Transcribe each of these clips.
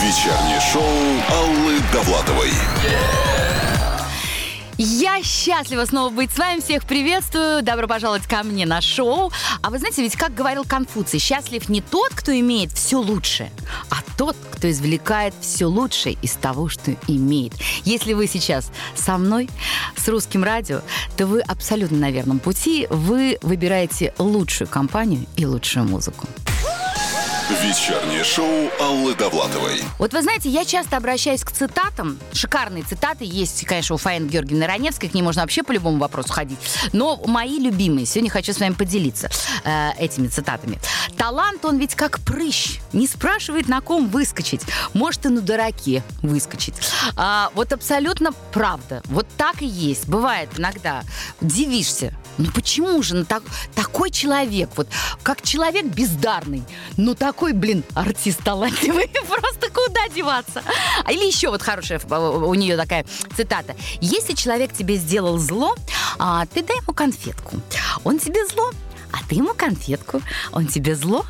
Вечернее шоу Аллы Довлатовой. Я счастлива снова быть с вами. Всех приветствую. Добро пожаловать ко мне на шоу. А вы знаете, ведь как говорил Конфуций, счастлив не тот, кто имеет все лучшее, а тот, кто извлекает все лучшее из того, что имеет. Если вы сейчас со мной, с русским радио, то вы абсолютно на верном пути. Вы выбираете лучшую компанию и лучшую музыку. Вечернее шоу Аллы Довлатовой. Вот вы знаете, я часто обращаюсь к цитатам. Шикарные цитаты есть, конечно, у Фаины Георгиевны Раневской. К ней можно вообще по любому вопросу ходить. Но мои любимые. Сегодня хочу с вами поделиться э, этими цитатами. Талант, он ведь как прыщ. Не спрашивает, на ком выскочить. Может, и на дураке выскочить. А, вот абсолютно правда. Вот так и есть. Бывает иногда. Удивишься. Ну почему же ну, так, такой человек, вот как человек бездарный, ну такой, блин, артист талантливый, просто куда деваться? А Или еще вот хорошая у нее такая цитата. Если человек тебе сделал зло, а, ты дай ему конфетку. Он тебе зло, а ты ему конфетку. Он тебе зло,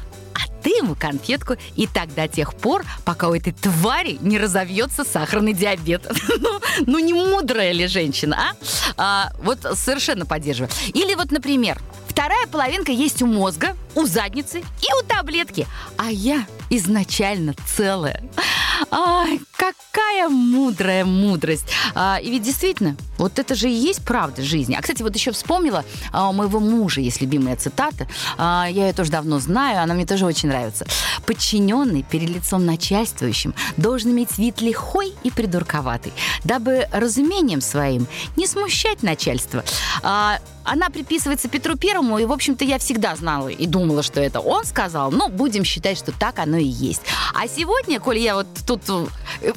ты ему конфетку, и так до тех пор, пока у этой твари не разовьется сахарный диабет. ну, ну, не мудрая ли женщина, а? а? Вот совершенно поддерживаю. Или вот, например, вторая половинка есть у мозга, у задницы и у таблетки, а я изначально целая. Ай, какая мудрая мудрость. А, и ведь действительно, вот это же и есть правда жизни. А, кстати, вот еще вспомнила а, у моего мужа есть любимая цитата. А, я ее тоже давно знаю, она мне тоже очень нравится. Подчиненный перед лицом начальствующим должен иметь вид лихой и придурковатый, дабы разумением своим не смущать начальство. А, она приписывается Петру Первому, и, в общем-то, я всегда знала и думала, что это он сказал. Ну, будем считать, что так оно и есть. А сегодня, коли я вот тут э,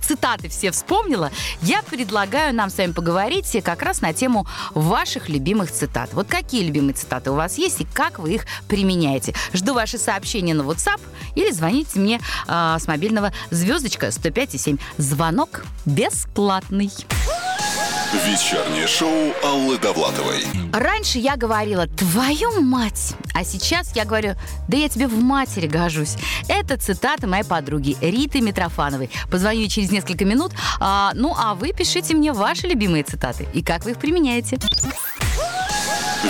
цитаты все вспомнила, я предлагаю нам с вами поговорить как раз на тему ваших любимых цитат. Вот какие любимые цитаты у вас есть и как вы их применяете. Жду ваши сообщения на WhatsApp или звоните мне э, с мобильного звездочка 105,7. Звонок бесплатный. Вечернее шоу Аллы Довлатовой. Раньше я говорила «твою мать», а сейчас я говорю «да я тебе в матери гожусь». Это цитата моей подруги Риты Митрофановой. Позвоню ей через несколько минут. А, ну, а вы пишите мне ваши любимые цитаты и как вы их применяете.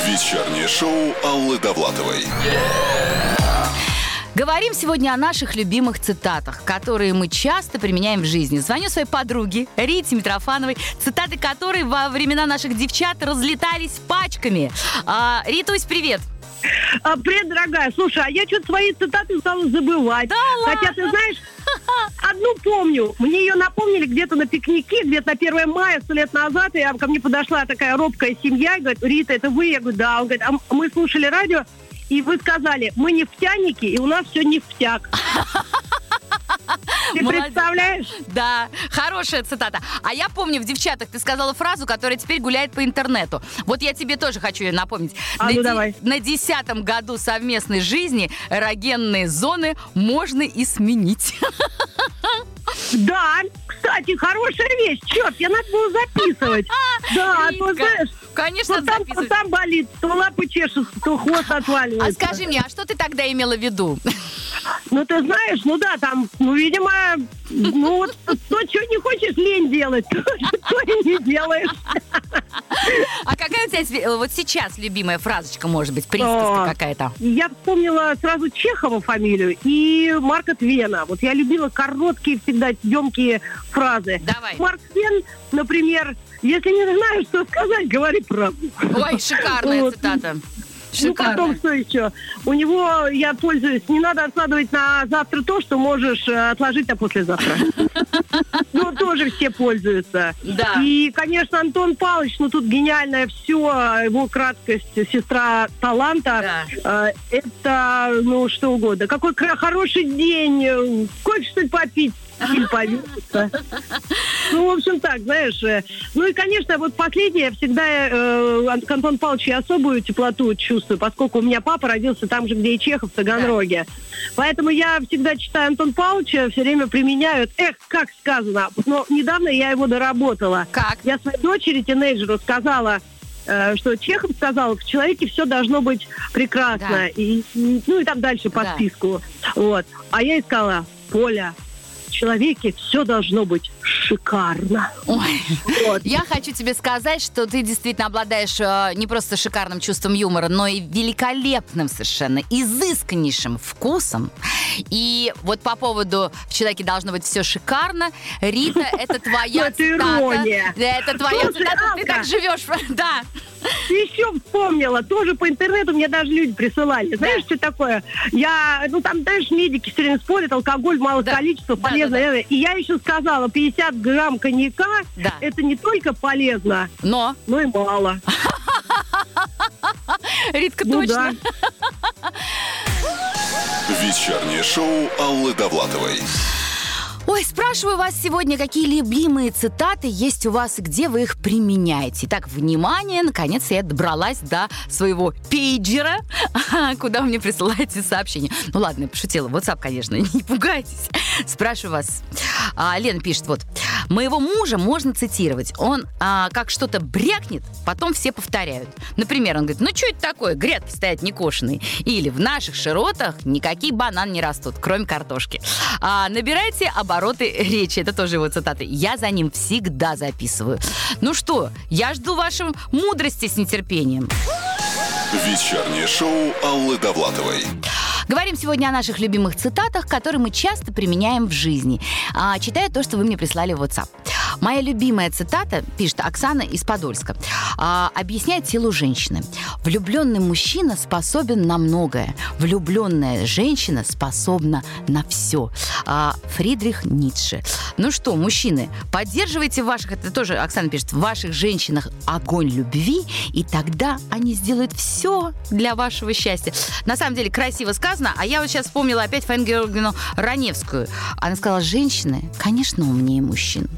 Вечернее шоу Аллы Довлатовой. Говорим сегодня о наших любимых цитатах, которые мы часто применяем в жизни. Звоню своей подруге Рите Митрофановой, цитаты которой во времена наших девчат разлетались пачками. А, Ритусь, привет! А, привет, дорогая. Слушай, а я что-то свои цитаты стала забывать. Да Хотя, ты знаешь, одну помню. Мне ее напомнили где-то на пикнике, где-то на 1 мая, сто лет назад. И ко мне подошла такая робкая семья и говорит, Рита, это вы? Я говорю, да. Он говорит, а мы слушали радио, и вы сказали, мы нефтяники, и у нас все нефтяк. Ты Молодец. представляешь? Да, хорошая цитата. А я помню, в «Девчатах» ты сказала фразу, которая теперь гуляет по интернету. Вот я тебе тоже хочу ее напомнить. А, на, ну де- давай. на десятом году совместной жизни эрогенные зоны можно и сменить. Да, кстати, хорошая вещь. Черт, я надо было записывать. Да, а то, знаешь, Конечно, то там, то там болит, то лапы чешутся, то хвост А отваливается. скажи мне, а что ты тогда имела в виду? Ну, ты знаешь, ну да, там, ну, видимо, ну, вот то, что не хочешь лень делать, то, то и не делаешь. А какая у тебя сви- вот сейчас любимая фразочка, может быть, присказка О. какая-то? Я вспомнила сразу Чехова фамилию и Марка Твена. Вот я любила короткие, всегда емкие фразы. Давай. Марк Твен, например, если не знаешь, что сказать, говори правду. Ой, шикарная Вот. цитата. Ну, потом Шикарная. что еще? У него, я пользуюсь, не надо откладывать на завтра то, что можешь э, отложить на послезавтра. Ну, тоже все пользуются. Да. И, конечно, Антон Павлович, ну, тут гениальное все, его краткость, сестра таланта. Э, Это, ну, что угодно. Какой хороший день, э, кофе, что ли, попить? Или повеситься. Ну, в общем, так, знаешь. э, Ну и, конечно, вот последнее, всегда э, к Антону Павловичу особую теплоту чувствую, поскольку у меня папа родился там же, где и Чехов, в Таганроге. Поэтому я всегда читаю Антон Павловича, все время применяю. Эх, как сказано. Но недавно я его доработала. Как? Я своей дочери, тинейджеру, сказала, э, что Чехов сказал, в человеке все должно быть прекрасно. Да. И, ну и там дальше по Да. списку. Вот. А я искала, Поля, человеке все должно быть шикарно. Ой. Вот. Я хочу тебе сказать, что ты действительно обладаешь э, не просто шикарным чувством юмора, но и великолепным совершенно, изысканнейшим вкусом. И вот по поводу «в человеке должно быть все шикарно», Рита, это твоя цитата. Это твоя цитата, ты так живешь. Да. Еще вспомнила, тоже по интернету мне даже люди присылали. Знаешь, что такое? Я, ну там, знаешь, медики все время спорят, алкоголь количествах Да, полезно. И я еще сказала, 50 грамм коньяка, Да. это не только полезно, Но, но и мало. Ритка, Ну точно. да. Вечернее шоу Аллы Довлатовой. Ой, спрашиваю вас сегодня, какие любимые цитаты есть у вас и где вы их применяете. Итак, внимание, наконец я добралась до своего пейджера, куда мне присылаете сообщения. Ну ладно, я пошутила. WhatsApp, конечно, не пугайтесь. Спрашиваю вас. А, Лена пишет, вот. Моего мужа можно цитировать. Он а, как что-то брякнет, потом все повторяют. Например, он говорит, ну что это такое, грядки стоят некошенные. Или в наших широтах никакие бананы не растут, кроме картошки. А, набирайте обороты речи. Это тоже его цитаты. Я за ним всегда записываю. Ну что, я жду вашей мудрости с нетерпением. Вечернее шоу Аллы Довлатовой. Говорим сегодня о наших любимых цитатах, которые мы часто применяем в жизни. А, читаю то, что вы мне прислали в WhatsApp. Моя любимая цитата, пишет Оксана из Подольска, а, объясняет силу женщины. Влюбленный мужчина способен на многое. Влюбленная женщина способна на все. А, Фридрих Ницше. Ну что, мужчины, поддерживайте ваших, это тоже Оксана пишет, в ваших женщинах огонь любви, и тогда они сделают все для вашего счастья. На самом деле красиво сказано, а я вот сейчас вспомнила опять Фаину Георгиевну Раневскую. Она сказала, женщины, конечно, умнее мужчин.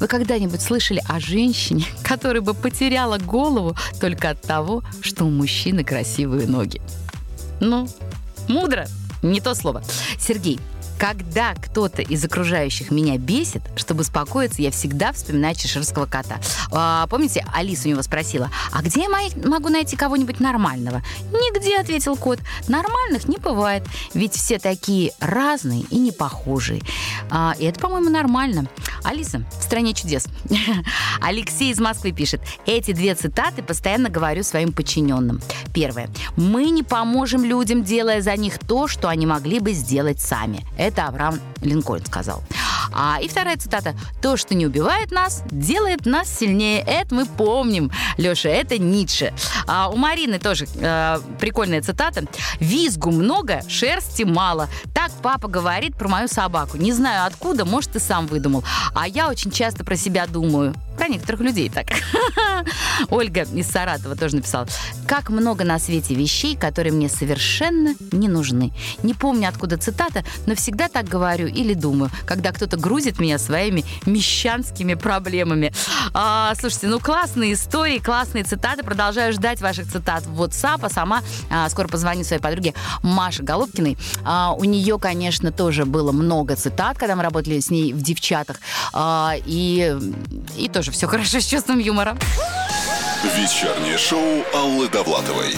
Вы когда-нибудь слышали о женщине, которая бы потеряла голову только от того, что у мужчины красивые ноги? Ну, мудро, не то слово. Сергей, когда кто-то из окружающих меня бесит, чтобы успокоиться, я всегда вспоминаю чеширского кота. А, помните, Алиса у него спросила, а где я могу найти кого-нибудь нормального? Нигде, ответил кот. Нормальных не бывает, ведь все такие разные и не похожие. А, и это, по-моему, нормально. Алиса, в стране чудес. Алексей из Москвы пишет. Эти две цитаты постоянно говорю своим подчиненным. Первое. Мы не поможем людям, делая за них то, что они могли бы сделать сами. Это Авраам Линкольн сказал. А, и вторая цитата. То, что не убивает нас, делает нас сильнее. Это мы помним. Леша, это Ницше. А, у Марины тоже э, прикольная цитата. Визгу много, шерсти мало. Так папа говорит про мою собаку. Не знаю откуда, может, ты сам выдумал. А я очень часто про себя думаю. Про некоторых людей так. Ольга из Саратова тоже написала. Как много на свете вещей, которые мне совершенно не нужны. Не помню, откуда цитата, но всегда так говорю или думаю, когда кто-то грузит меня своими мещанскими проблемами. А, слушайте, ну классные истории, классные цитаты. Продолжаю ждать ваших цитат в WhatsApp, а сама а, скоро позвоню своей подруге Маше Голубкиной. А, у нее, конечно, тоже было много цитат, когда мы работали с ней в «Девчатах». А, и, и тоже все хорошо с чувством юмора. Вечернее шоу Аллы Довлатовой.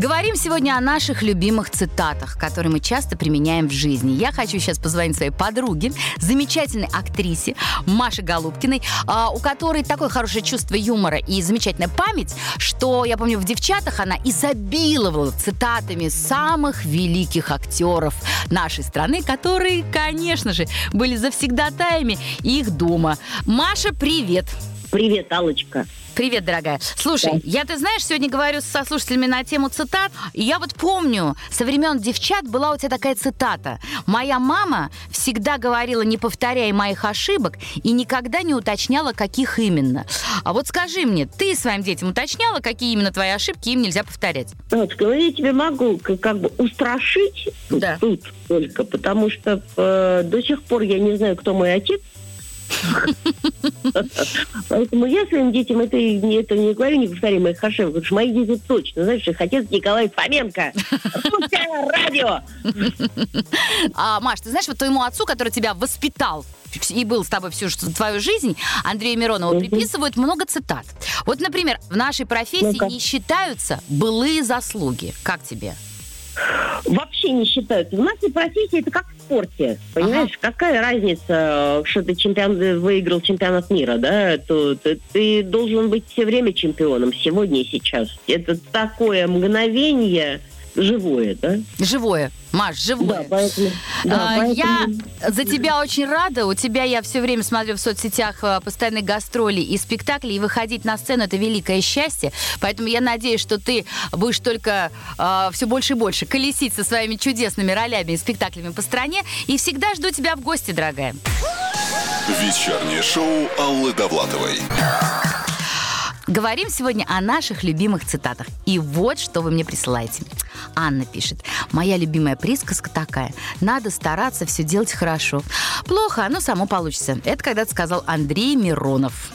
Говорим сегодня о наших любимых цитатах, которые мы часто применяем в жизни. Я хочу сейчас позвонить своей подруге, замечательной актрисе Маше Голубкиной, а, у которой такое хорошее чувство юмора и замечательная память, что, я помню, в «Девчатах» она изобиловала цитатами самых великих актеров нашей страны, которые, конечно же, были завсегдатаями их дома. Маша, привет! Привет, Алочка. Привет, дорогая. Слушай, Да. я, ты знаешь, сегодня говорю со слушателями на тему цитат. И я вот помню, со времен девчат была у тебя такая цитата. Моя мама всегда говорила, не повторяй моих ошибок, и никогда не уточняла, каких именно. А вот скажи мне, ты своим детям уточняла, какие именно твои ошибки им нельзя повторять? Алочка, ну я тебе могу к- как бы устрашить Да. тут только, потому что э, до сих пор я не знаю, кто мой отец. Поэтому я своим детям это, не- это не говорю, не повторяй моих ошибок, потому что мои дети точно, знаешь, их отец Николай Фоменко. Русское радио. А, Маш, ты знаешь, вот твоему отцу, который тебя воспитал, и был с тобой всю твою жизнь, Андрею Миронову, угу. приписывают много цитат. Вот, например, в нашей профессии ну не считаются былые заслуги. Как тебе? Вообще не считаются. В нашей профессии это как спорте. Понимаешь, ага. какая разница, что ты чемпион выиграл чемпионат мира, да? То, то ты должен быть все время чемпионом, сегодня и сейчас. Это такое мгновение живое, да? Живое. Маш, живое. Да, поэтому, да, а, поэтому... Я за тебя очень рада. У тебя я все время смотрю в соцсетях а, постоянные гастроли и спектакли, и выходить на сцену это великое счастье. Поэтому я надеюсь, что ты будешь только э, все больше и больше колесить со своими чудесными ролями и спектаклями по стране. И всегда жду тебя в гости, дорогая. Вечернее шоу Аллы Довлатовой. Говорим сегодня о наших любимых цитатах. И вот что вы мне присылаете. Анна пишет. Моя любимая присказка такая. Надо стараться все делать хорошо. Плохо, оно само получится. Это когда-то сказал Андрей Миронов.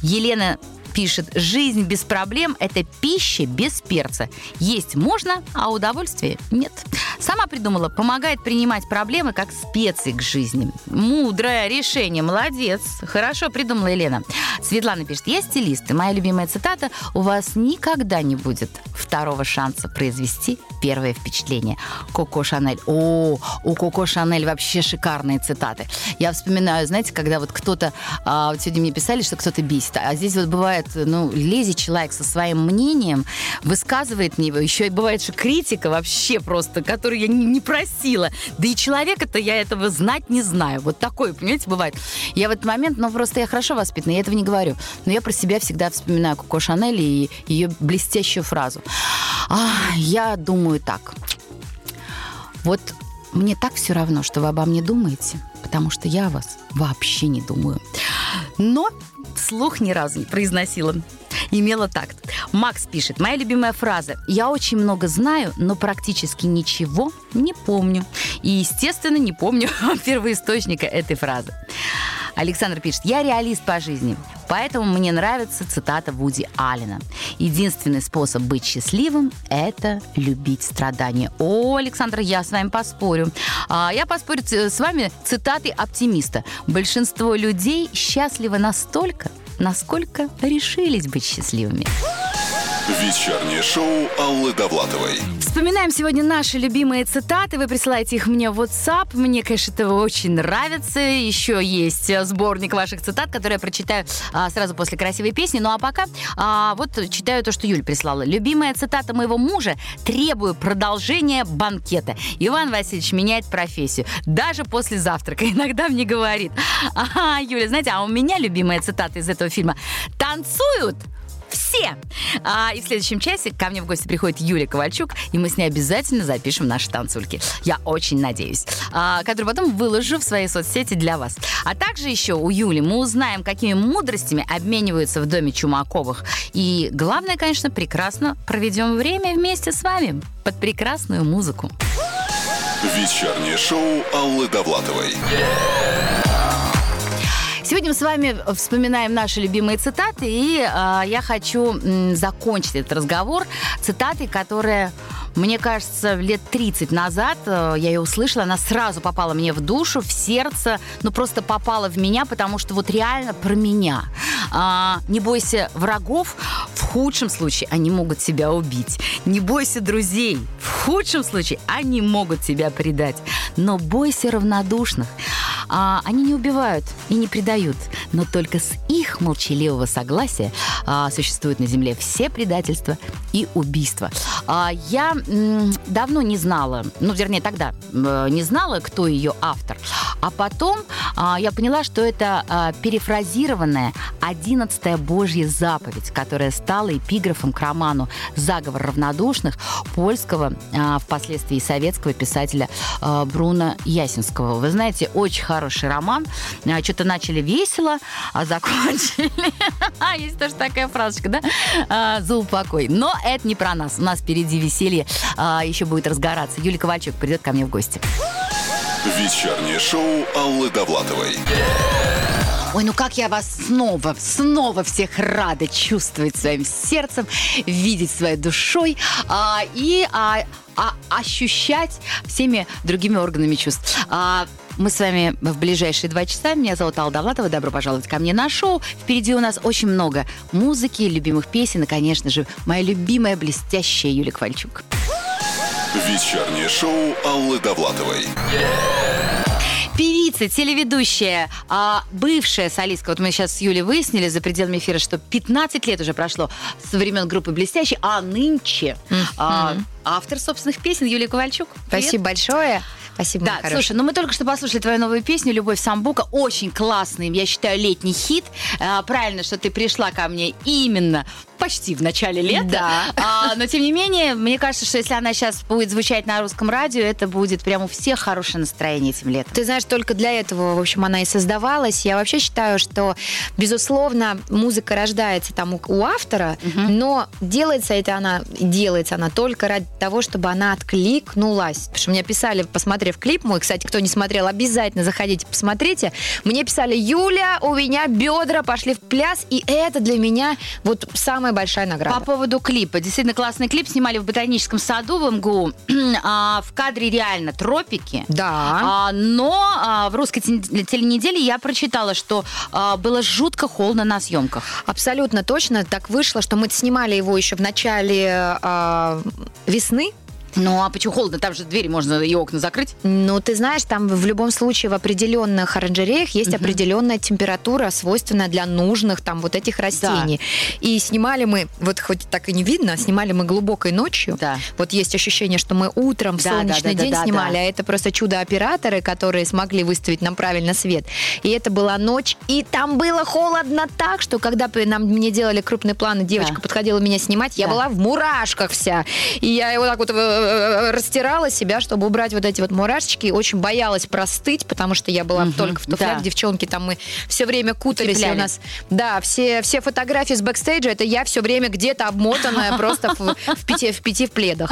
Елена пишет, жизнь без проблем – это пища без перца. Есть можно, а удовольствия нет. Сама придумала, помогает принимать проблемы как специи к жизни. Мудрое решение, молодец. Хорошо придумала Елена. Светлана пишет, я стилист, и моя любимая цитата «У вас никогда не будет второго шанса произвести первое впечатление». Коко Шанель. О, у Коко Шанель вообще шикарные цитаты. Я вспоминаю, знаете, когда вот кто-то, а, вот сегодня мне писали, что кто-то бесит, а здесь вот бывает, ну, лезет человек со своим мнением, высказывает мне его, еще и бывает, что критика вообще просто, которую я не, не просила. Да и человека-то я этого знать не знаю. Вот такое, понимаете, бывает. Я в этот момент, ну, просто я хорошо воспитана, я этого не говорю. Но я про себя всегда вспоминаю Коко Шанель и ее блестящую фразу. А, я думаю так. Вот мне так все равно, что вы обо мне думаете, потому что я о вас вообще не думаю. Но слух ни разу не произносила. Имела такт. Макс пишет, моя любимая фраза. Я очень много знаю, но практически ничего не помню. И, естественно, не помню первоисточника этой фразы. Александр пишет, я реалист по жизни, поэтому мне нравится цитата Вуди Аллена. Единственный способ быть счастливым – это любить страдания. О, Александр, я с вами поспорю. А, я поспорю с вами цитаты оптимиста. Большинство людей счастливы настолько, насколько решились быть счастливыми. Вечернее шоу Аллы Довлатовой. Вспоминаем сегодня наши любимые цитаты. Вы присылаете их мне в WhatsApp. Мне, конечно, это очень нравится. Еще есть сборник ваших цитат, который я прочитаю а, сразу после красивой песни. Ну а пока а, вот читаю то, что Юль прислала. Любимая цитата моего мужа «Требую продолжения банкета». Иван Васильевич меняет профессию. Даже после завтрака иногда мне говорит. Ага, Юля, знаете, а у меня любимая цитата из этого фильма. «Танцуют все. А, и в следующем часе ко мне в гости приходит Юлия Ковальчук, и мы с ней обязательно запишем наши танцульки. Я очень надеюсь. А, которые потом выложу в своей соцсети для вас. А также еще у Юли мы узнаем, какими мудростями обмениваются в доме Чумаковых. И главное, конечно, прекрасно проведем время вместе с вами под прекрасную музыку. Вечернее шоу Аллы Довлатовой. Yeah! Сегодня мы с вами вспоминаем наши любимые цитаты, и э, я хочу м, закончить этот разговор цитатой, которая мне кажется, лет 30 назад э, я ее услышала, она сразу попала мне в душу, в сердце, ну просто попала в меня, потому что вот реально про меня. А, не бойся врагов, в худшем случае они могут тебя убить. Не бойся друзей, в худшем случае они могут тебя предать. Но бойся равнодушных. А, они не убивают и не предают, но только с их молчаливого согласия а, существуют на Земле все предательства и убийства. А, я м, давно не знала, ну, вернее, тогда э, не знала, кто ее автор, а потом а, я поняла, что это а, перефразированная одиннадцатая Божья заповедь, которая стала эпиграфом к роману «Заговор равнодушных» польского, а, впоследствии советского писателя а, Бруно Ясинского. Вы знаете, очень хороший роман. А, что-то начали весело, а закончили. Есть тоже такая фразочка, да? А, за упокой. Но это не про нас. У нас впереди веселье еще будет разгораться. Юлия Ковальчук придет ко мне в гости. Вечернее шоу Аллы Довлатовой. Ой, ну как я вас снова, снова всех рада чувствовать своим сердцем, видеть своей душой а, и а, а, ощущать всеми другими органами чувств. А, мы с вами в ближайшие два часа. Меня зовут Алла Довлатова. Добро пожаловать ко мне на шоу. Впереди у нас очень много музыки, любимых песен и, конечно же, моя любимая блестящая Юлия Ковальчук. Вечернее шоу Аллы Довлатовой. Певица, телеведущая, а, бывшая солистка. Вот мы сейчас с Юлей выяснили за пределами эфира, что 15 лет уже прошло со времен группы «Блестящий», а нынче а, автор собственных песен Юлия Ковальчук. Привет. Спасибо большое. Спасибо, Да, моя хорошая. слушай, ну мы только что послушали твою новую песню «Любовь Самбука». Очень классный, я считаю, летний хит. А, правильно, что ты пришла ко мне именно почти в начале лета. Да. А, но, тем не менее, мне кажется, что если она сейчас будет звучать на русском радио, это будет прямо у всех хорошее настроение этим летом. Ты знаешь, только для этого, в общем, она и создавалась. Я вообще считаю, что, безусловно, музыка рождается там у, у автора, но делается это она, делается она только ради того, чтобы она откликнулась. Потому что мне писали, посмотрев клип мой, кстати, кто не смотрел, обязательно заходите, посмотрите. Мне писали, Юля, у меня бедра пошли в пляс, и это для меня вот самая большая награда. По поводу клипа. Действительно классный клип. Снимали в ботаническом саду в МГУ. А, в кадре реально тропики. Да. А, но а, в русской тел- теленеделе я прочитала, что а, было жутко холодно на съемках. Абсолютно точно так вышло, что мы снимали его еще в начале а, весны. Ну а почему холодно? Там же двери можно и окна закрыть. Ну, ты знаешь, там в любом случае в определенных оранжереях есть определенная температура, свойственная для нужных там вот этих растений. И снимали мы, вот хоть так и не видно, снимали мы глубокой ночью. Да. Вот есть ощущение, что мы утром в Да, солнечный да, да, день да, да, снимали, да. а это просто чудо-операторы, которые смогли выставить нам правильно свет. И это была ночь, и там было холодно так, что когда нам мне делали крупный план, и девочка Да. подходила меня снимать, я Да. была в мурашках вся. И я вот так вот э, растирала себя, чтобы убрать вот эти вот мурашечки. Очень боялась простыть, потому что я была только в туфлях. да. Девчонки там мы все время кутались. И у нас, да, все, все фотографии с бэкстейджа, это я все время где-то обмотанная просто в, в пяти, в пяти в пледах.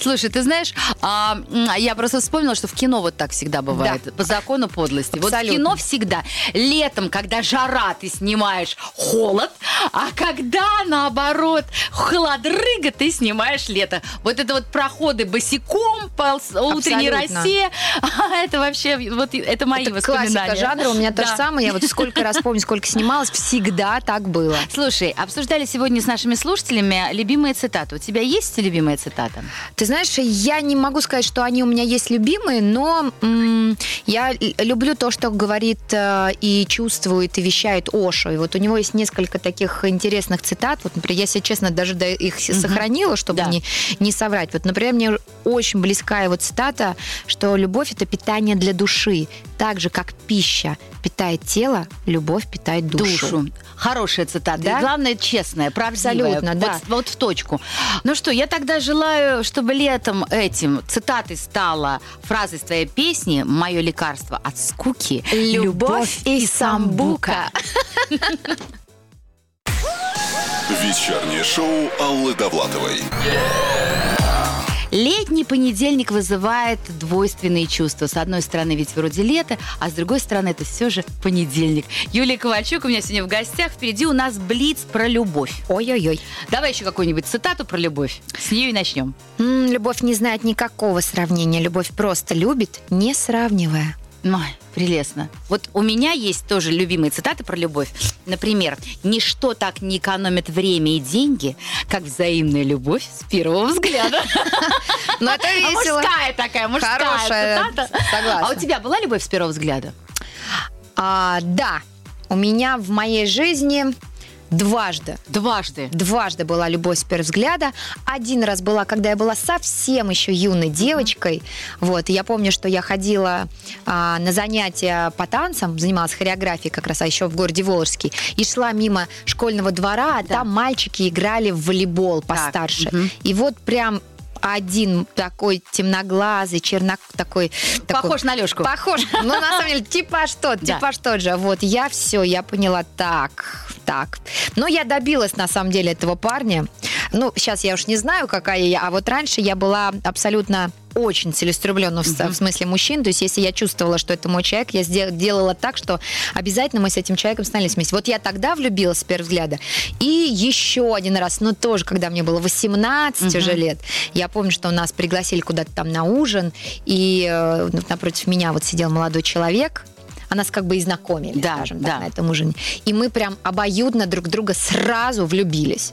Слушай, ты знаешь, а, я просто вспомнила, что в кино вот так всегда бывает. Да. По закону подлости. Вот в кино всегда летом, когда жара, ты снимаешь холод, а когда, наоборот, холодрыга, ты снимаешь лето. Вот это вот проходы босиком по утренней росе, это вообще, вот это мои Это воспоминания. классика жанра, у меня то Да. же самое. Я вот сколько раз помню, сколько снималась, всегда так было. Слушай, обсуждали сегодня с нашими слушателями любимые цитаты. У тебя есть любимая цитата? Ты знаешь, я не могу сказать, что они у меня есть любимые, но м, я люблю то, что говорит э, и чувствует, и вещает Ошо. И вот у него есть несколько таких интересных цитат. Вот, например, я, если честно, даже до- их сохранила, чтобы Да. не, не соврать. Вот, например, мне очень близка его цитата, что любовь – это питание для души. Так же, как пища питает тело, любовь питает душу. душу. Хорошая цитата. Да? И главное, честная, правдивая. Абсолютно, Вот- да. Вот, в точку. Ну что, я тогда желаю, чтобы летом этим цитатой стала фраза из твоей песни «Мое лекарство от скуки» Любовь и самбука. Вечернее шоу Аллы Довлатовой. Летний понедельник вызывает двойственные чувства. С одной стороны, ведь вроде лето, а с другой стороны, это все же понедельник. Юлия Ковальчук у меня сегодня в гостях. Впереди у нас блиц про любовь. Ой-ой-ой. Давай еще какую-нибудь цитату про любовь. С нее и начнем. М, любовь не знает никакого сравнения. Любовь просто любит, не сравнивая. Ой, прелестно. Вот у меня есть тоже любимые цитаты про любовь. Например, «Ничто так не экономит время и деньги, как взаимная любовь с первого взгляда». Но это А весело. Мужская такая, мужская Хорошая, цитата. согласна. А у тебя была любовь с первого взгляда? А, да, у меня в моей жизни дважды. Дважды. Дважды была любовь с первого взгляда. Один раз была, когда я была совсем еще юной девочкой. Вот, и я помню, что я ходила а, на занятия по танцам, занималась хореографией как раз, а еще в городе Волжский, и шла мимо школьного двора, а Да. там мальчики играли в волейбол постарше. мгм. И вот прям один такой темноглазый, чернок такой... такой- Похож на Лешку. Похож. Ну, на самом деле, типа что, типа что же. Вот, я все, я поняла, так, так. Но я добилась, на самом деле, этого парня. Ну, сейчас я уж не знаю, какая я, а вот раньше я была абсолютно очень целеустремленно в, в смысле мужчин. То есть, если я чувствовала, что это мой человек, я сдел- делала так, что обязательно мы с этим человеком становились вместе. Вот я тогда влюбилась с первого взгляда. И еще один раз, ну тоже, когда мне было 18 уже лет, я помню, что нас пригласили куда-то там на ужин, и э, напротив меня вот сидел молодой человек, а нас как бы и знакомили, Да, скажем да. так, на этом ужине. И мы прям обоюдно друг друга сразу влюбились.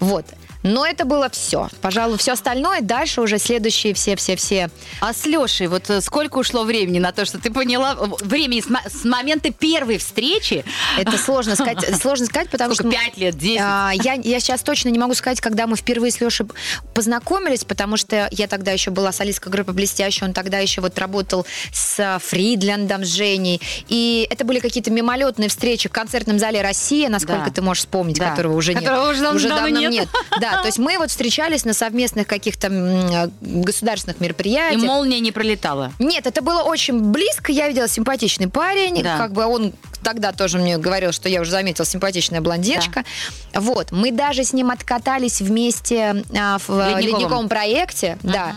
Вот. Но это было все. Пожалуй, все остальное дальше уже следующие все-все-все. А с Лешей, вот э, сколько ушло времени на то, что ты поняла, э, времени с, с момента первой встречи, Это сложно сказать, сложно сказать, потому сколько, что... пять лет, десять? А, я, я сейчас точно не могу сказать, когда мы впервые с Лешей познакомились, потому что я тогда еще была солисткой группы «Блестящая», он тогда еще вот работал с Фридлендом, с Женей, и это были какие-то мимолетные встречи в концертном зале «Россия», насколько Да. ты можешь вспомнить, Да. которого уже Которого нет. уже давно давно нет. Да, то есть мы вот встречались на совместных каких-то м, государственных И мероприятиях. молния не пролетала. Нет, это было очень близко. Я видела симпатичный парень. Да. Как бы он тогда тоже мне говорил, что я уже заметила симпатичная блондиночка. Вот. Мы даже с ним откатались вместе а, в Ледниковом. ледниковом, проекте. Да.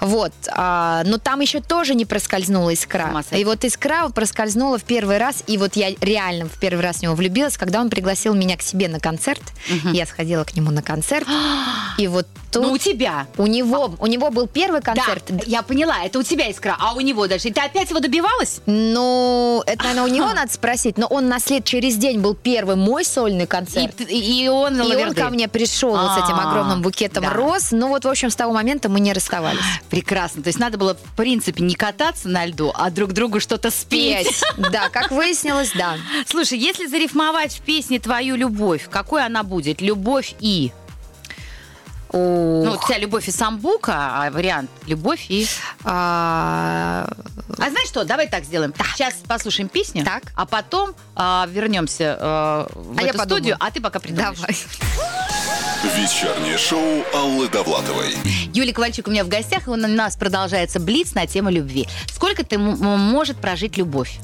Вот. А, но там еще тоже не проскользнула искра. И вот искра проскользнула в первый раз. И вот я реально в первый раз в него влюбилась, когда он пригласил меня к себе на концерт. Я сходила к нему на концерт. И вот тут... Ну, у тебя. у него, у него был первый концерт. Да, я поняла, это у тебя искра, а у него дальше. И ты опять его добивалась? Ну, это, наверное, у него надо спросить, но он на след через день был первый мой сольный И, концерт. ты- и он И он ко мне пришел вот с этим А, огромным букетом да. роз. Ну вот, в общем, с того момента мы не расставались. Прекрасно. То есть надо было, в принципе, не кататься на льду, а друг другу что-то спеть. Петь. Да, как выяснилось, да. Слушай, если зарифмовать в песне твою любовь, какой она будет? Любовь и... Ну, у тебя любовь и самбука, а вариант любовь и... А, А знаешь что, давай так сделаем. Сейчас послушаем песню, Так. а потом а, вернемся а, в А эту студию, а ты пока придумаешь. Давай. Вечернее шоу Аллы Довлатовой. Юлия Ковальчук у меня в гостях, и у нас продолжается Блиц на тему любви. Сколько ты может прожить любовь?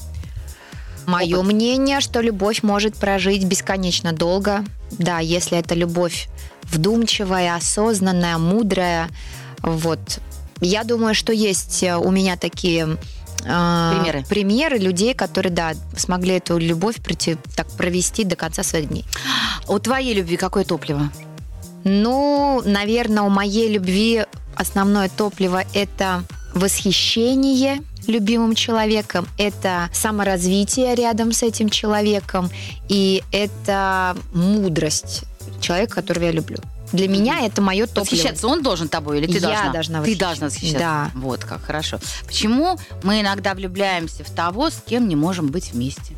Мое мнение, что любовь может прожить бесконечно долго. Да, если это любовь вдумчивая, осознанная, мудрая. Вот. Я думаю, что есть э, у меня такие э, Примеры. примеры людей, которые, да, смогли эту любовь пройти, так провести до конца своих дней. У твоей любви какое топливо? Ну, наверное, у моей любви основное топливо это восхищение любимым человеком, это саморазвитие рядом с этим человеком, и это мудрость человека, которого я люблю. Для меня это мое топливо. Восхищаться он должен тобой или ты Я должна? должна Ты должна восхищаться. Да. Вот как, хорошо. Почему мы иногда влюбляемся в того, с кем не можем быть вместе?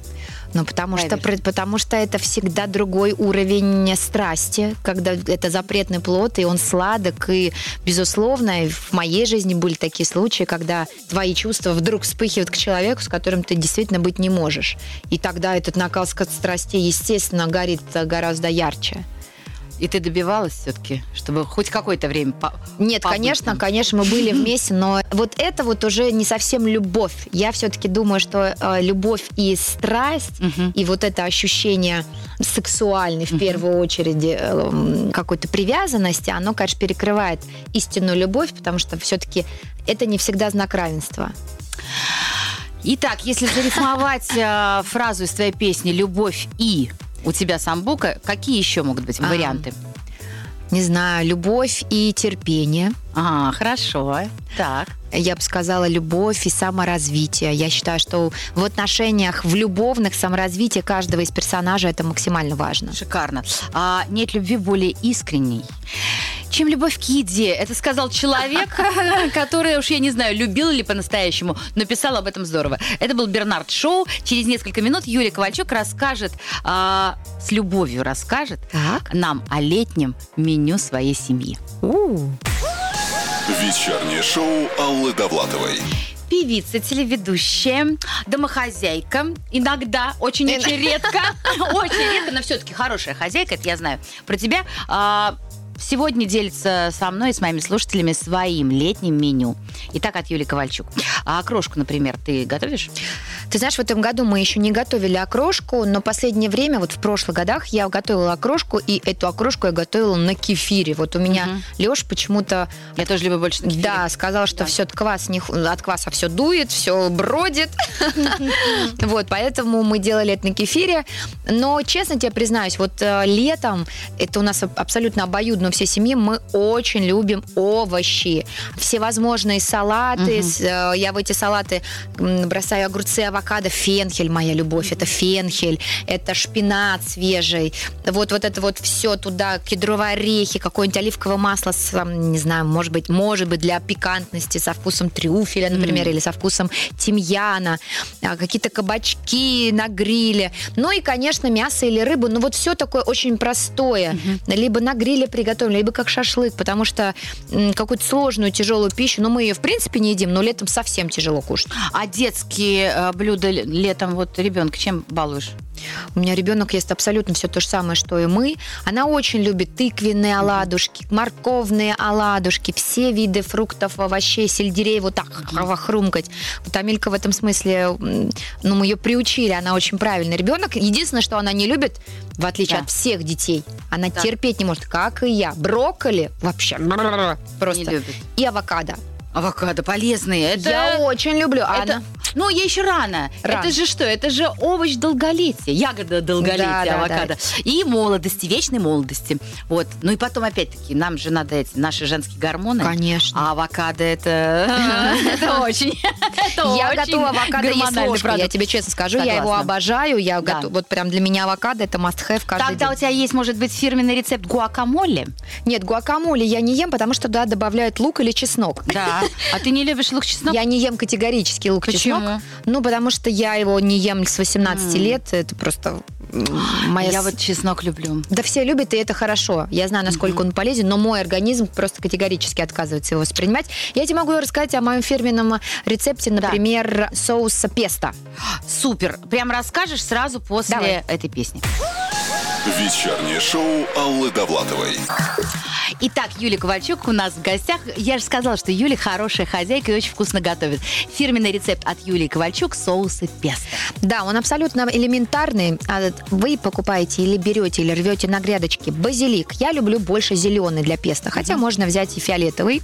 Ну, потому что, потому что это всегда другой уровень страсти, когда это запретный плод, и он сладок, и, безусловно, в моей жизни были такие случаи, когда твои чувства вдруг вспыхивают к человеку, с которым ты действительно быть не можешь. И тогда этот накал страстей, естественно, горит гораздо ярче. И ты добивалась все-таки, чтобы хоть какое-то время по- Нет, побыть конечно, там? конечно, мы были вместе, но вот это вот уже не совсем любовь. Я все-таки думаю, что э, любовь и страсть, Мгм. и вот это ощущение сексуальной, в первую очередь, э, какой-то привязанности, оно, конечно, перекрывает истинную любовь, потому что все-таки это не всегда знак равенства. Итак, если зарифмовать э, фразу из твоей песни «любовь и» у тебя самбука, какие еще могут быть А. варианты? Не знаю, любовь и терпение. А, хорошо. Так. Я бы сказала, любовь и саморазвитие. Я считаю, что в отношениях, в любовных саморазвитие каждого из персонажей это максимально важно. Шикарно. А, нет любви более искренней, чем любовь к еде. Это сказал человек, который, уж я не знаю, любил ли по-настоящему, но писал об этом здорово. Это был Бернард Шоу. Через несколько минут Юлия Ковальчук расскажет, а, с любовью расскажет Так. нам о летнем меню своей семьи. Вечернее шоу Аллы Довлатовой. Певица, телеведущая, домохозяйка. Иногда, очень-очень редко. Очень редко, но все-таки хорошая хозяйка, это я знаю. Про тебя а, сегодня делится со мной и с моими слушателями своим летним меню. Итак, от Юли Ковальчук. А окрошку, например, ты готовишь? Ты знаешь, в этом году мы еще не готовили окрошку, но последнее время, вот в прошлых годах, я готовила окрошку, и эту окрошку я готовила на кефире. Вот у меня Мгм. Леш почему-то Я тоже люблю больше на кефире. Да, сказал, что Да. все квас не, от кваса все дует, все бродит. Вот, поэтому мы делали это на кефире. Но, честно тебе признаюсь, вот э, летом, это у нас аб- абсолютно обоюдно у всей семьи, мы очень любим овощи. Всевозможные салаты. Э, Я в эти салаты бросаю огурцы, авокадо, фенхель, моя любовь, это фенхель, это шпинат свежий. Вот, вот это вот все туда, кедровые орехи, какое-нибудь оливковое масло, с, не знаю, может быть, может быть, для пикантности, со вкусом трюфеля, например, Мгм. или со вкусом тимьяна, а, какие-то кабачки на гриле. Ну и, конечно, мясо или рыбу. Ну вот все такое очень простое. Либо на гриле приготовлено, либо как шашлык, потому что какую-то сложную, тяжелую пищу, ну мы ее в принципе не едим, но летом совсем тяжело кушать. А детские э, блюда л- летом, вот ребенка чем балуешь? У меня ребенок ест абсолютно все то же самое, что и мы. Она очень любит тыквенные оладушки, морковные оладушки, все виды фруктов, овощей, сельдерей, вот так хрумкать. Вот Амелька в этом смысле, ну, мы ее приучили, она очень правильный ребенок. Единственное, что она не любит, в отличие Да. от всех детей, она Да. терпеть не может, как и я. Брокколи вообще просто. И авокадо. Авокадо полезные. Это... Я очень люблю. а это- она- Ну, ей еще рано. Рано. Это же что? Это же овощ долголетия, ягода долголетия, Да, да, авокадо. И молодости, вечной молодости. Вот. Ну и потом, опять-таки, нам же надо эти наши женские гормоны. Конечно. А авокадо это, это очень. Я готова авокадо есть ложкой, я тебе честно скажу, я его обожаю, я Да. готов, вот прям для меня авокадо это must have каждый Тогда у тебя есть, может быть, фирменный рецепт гуакамоле? Нет, гуакамоле я не ем, потому что туда добавляют лук или чеснок. Да. А ты не любишь лук чеснок? Я не ем категорически лук Почему? Ну, потому что я его не ем с 18 М. лет. Это просто моя... Я вот чеснок люблю. Да все любят, и это хорошо. Я знаю, насколько он полезен, но мой организм просто категорически отказывается его воспринимать. Я тебе могу рассказать о моем фирменном рецепте, например, соуса песто. Супер. Прям расскажешь сразу после Давай. этой песни. Вечернее шоу Аллы Довлатовой. Итак, Юлия Ковальчук у нас в гостях. Я же сказала, что Юля хорошая хозяйка и очень вкусно готовит. Фирменный рецепт от Юлии Ковальчук – соусы песто. Да, он абсолютно элементарный. А Вы покупаете или берете, или рвете на грядочке базилик. Я люблю больше зеленый для песто, хотя можно взять и фиолетовый.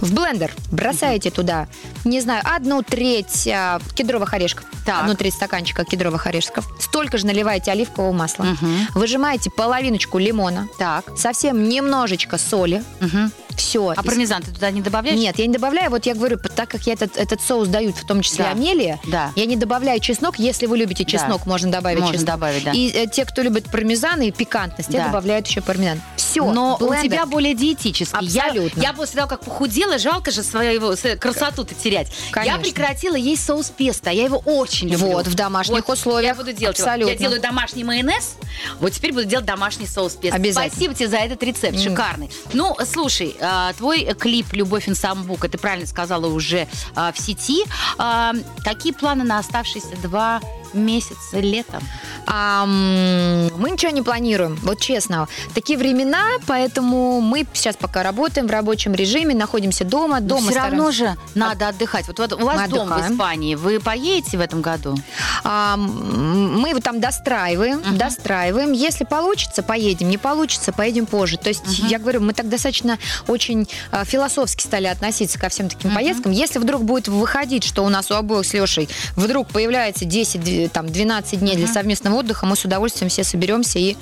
В блендер бросаете туда, не знаю, одну треть а, кедровых орешков, Так. одну треть стаканчика кедровых орешков. Столько же наливаете оливкового масла. Мгм. Выжимаете половиночку лимона, Так. совсем немножечко соли. Мгм. Все. А пармезан ты туда не добавляешь? Нет, я не добавляю. Вот я говорю, так как я этот, этот соус дают, в том числе Да. Амелия, Да. я не добавляю чеснок. Если вы любите Да. чеснок, можно добавить Можно чеснок. добавить, да. И э, те, кто любит пармезан и пикантность, Да. добавляют еще пармезан. Все. Но у тебя более диетический. Я- Абсолютно. Я, после того, как похудела, жалко же своего с- красоту-то терять. Я Конечно. прекратила есть соус песто. Я его очень люблю. Вот, в домашних Вот, условиях. Я буду делать его. Абсолютно. Я делаю домашний майонез. Вот теперь буду делать домашний соус песто. Обязательно. Спасибо тебе за этот рецепт. М. Шикарный. Ну, слушай, а, твой клип «Любовь инсамбука», ты правильно сказала, уже а, в сети. А, Какие планы на оставшиеся два месяца летом? А, мы ничего не планируем, вот честно. Такие времена, поэтому мы сейчас пока работаем в рабочем режиме, находимся дома. Дома все равно стараемся- же надо отдыхать. Вот, вот у вас Мы дом в отдыхаем. Испании. Вы поедете в этом году? А, мы его там достраиваем, Мгм. достраиваем. Если получится, поедем. Не получится, поедем позже. То есть, Мгм. я говорю, мы так достаточно очень а, философски стали относиться ко всем таким Мгм. поездкам. Если вдруг будет выходить, что у нас у обоих с Лешей вдруг появляется 10, дв- там, 12 дней для Мгм. совместного отдыха, мы с удовольствием все соберемся и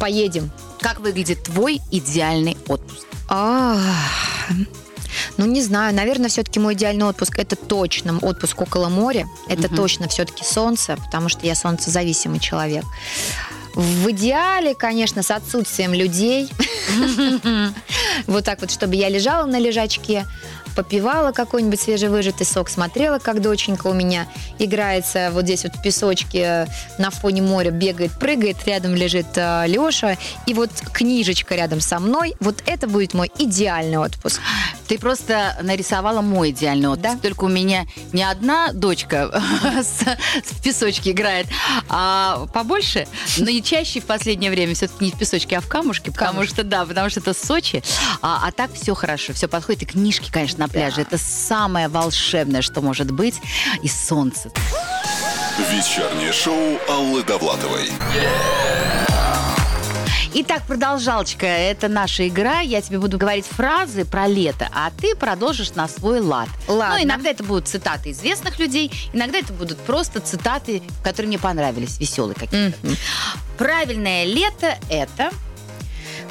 поедем. Как выглядит твой идеальный отпуск? А, ну, не знаю, наверное, все-таки мой идеальный отпуск это точно отпуск около моря. Это Мгм. точно все-таки солнце, потому что я солнцезависимый человек. В идеале, конечно, с отсутствием людей. Вот так вот, чтобы я лежала на лежачке, попивала какой-нибудь свежевыжатый сок, смотрела, как доченька у меня играется вот здесь вот в песочке на фоне моря, бегает, прыгает, рядом лежит Леша, и вот книжечка рядом со мной. Вот это будет мой идеальный отпуск. Ты просто нарисовала мой идеальный отпуск. Да. Только у меня не одна дочка с- в песочке играет, а побольше. Но и чаще в последнее время все-таки не в песочке, а в камушке. Потому Камушке. что, да, потому что это Сочи. А, а так все хорошо, все подходит. И книжки, конечно, на пляже. Это самое волшебное, что может быть. И солнце. Вечернее шоу Аллы Довлатовой. Итак, продолжалочка. Это наша игра. Я тебе буду говорить фразы про лето, а ты продолжишь на свой лад. Ладно. Ну, иногда это будут цитаты известных людей, иногда это будут просто цитаты, которые мне понравились, веселые какие-то. Правильное лето – это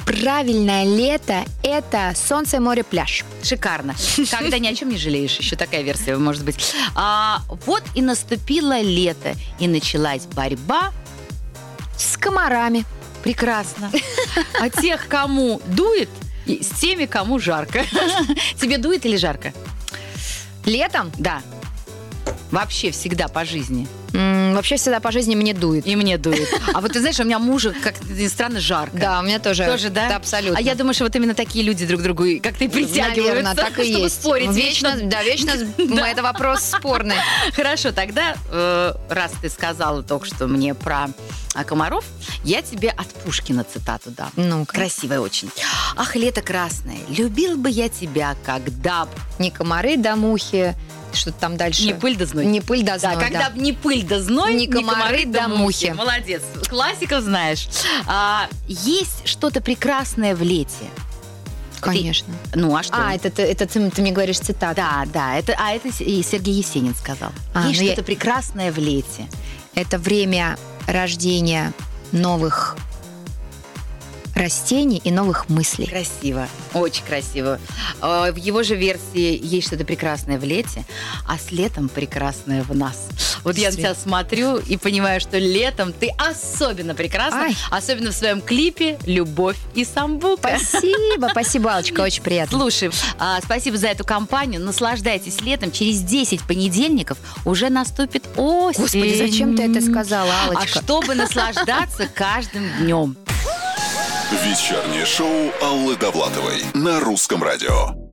Правильное лето – это солнце, море, пляж. шикарно. Когда ни о чем не жалеешь. Еще такая версия может быть. А, вот и наступило лето, и началась борьба. С комарами. Прекрасно. А тех, кому дует, и с теми, кому жарко. Тебе дует или жарко? Летом Да. Вообще всегда по жизни. м, вообще всегда по жизни мне дует. И мне дует. А вот ты знаешь, у меня мужу, как ни странно, жарко. Да, у меня тоже. Тоже, да? абсолютно. А я думаю, что вот именно такие люди друг к другу и как-то и притягиваются, Наверное, так и чтобы есть. спорить Вечно, вечно. да, вечно это вопрос спорный. Хорошо, тогда, э, раз ты сказала только что мне про а, комаров, я тебе от Пушкина цитату дам. Ну, Красивая очень. Ах, лето красное, любил бы я тебя, когда б... не комары да мухи, что там дальше? Не пыль да зной. Не пыль да Да, зной, когда да. не пыль да зной, Не комары да мухи. Молодец, классиков знаешь. А, есть что-то прекрасное в лете. Конечно. Ну, а что? А, это, ты- это ты, ты мне говоришь цитату. Да, да, это, а это Сергей Есенин сказал. А, есть ну я- что-то прекрасное в лете. Это время рождения новых растений и новых мыслей. Красиво, очень красиво. А, В его же версии есть что-то прекрасное в лете, а с летом прекрасное в нас. Вот я на тебя смотрю и понимаю, что летом ты особенно прекрасна, Ай. особенно в своем клипе «Любовь и самбука». Спасибо, спасибо, Алочка, очень приятно. Слушай, а, спасибо за эту компанию. Наслаждайтесь летом. Через 10 понедельников уже наступит осень. Господи, зачем ты это сказала, А Алочка? чтобы наслаждаться каждым днем. Вечернее шоу Аллы Довлатовой на русском радио.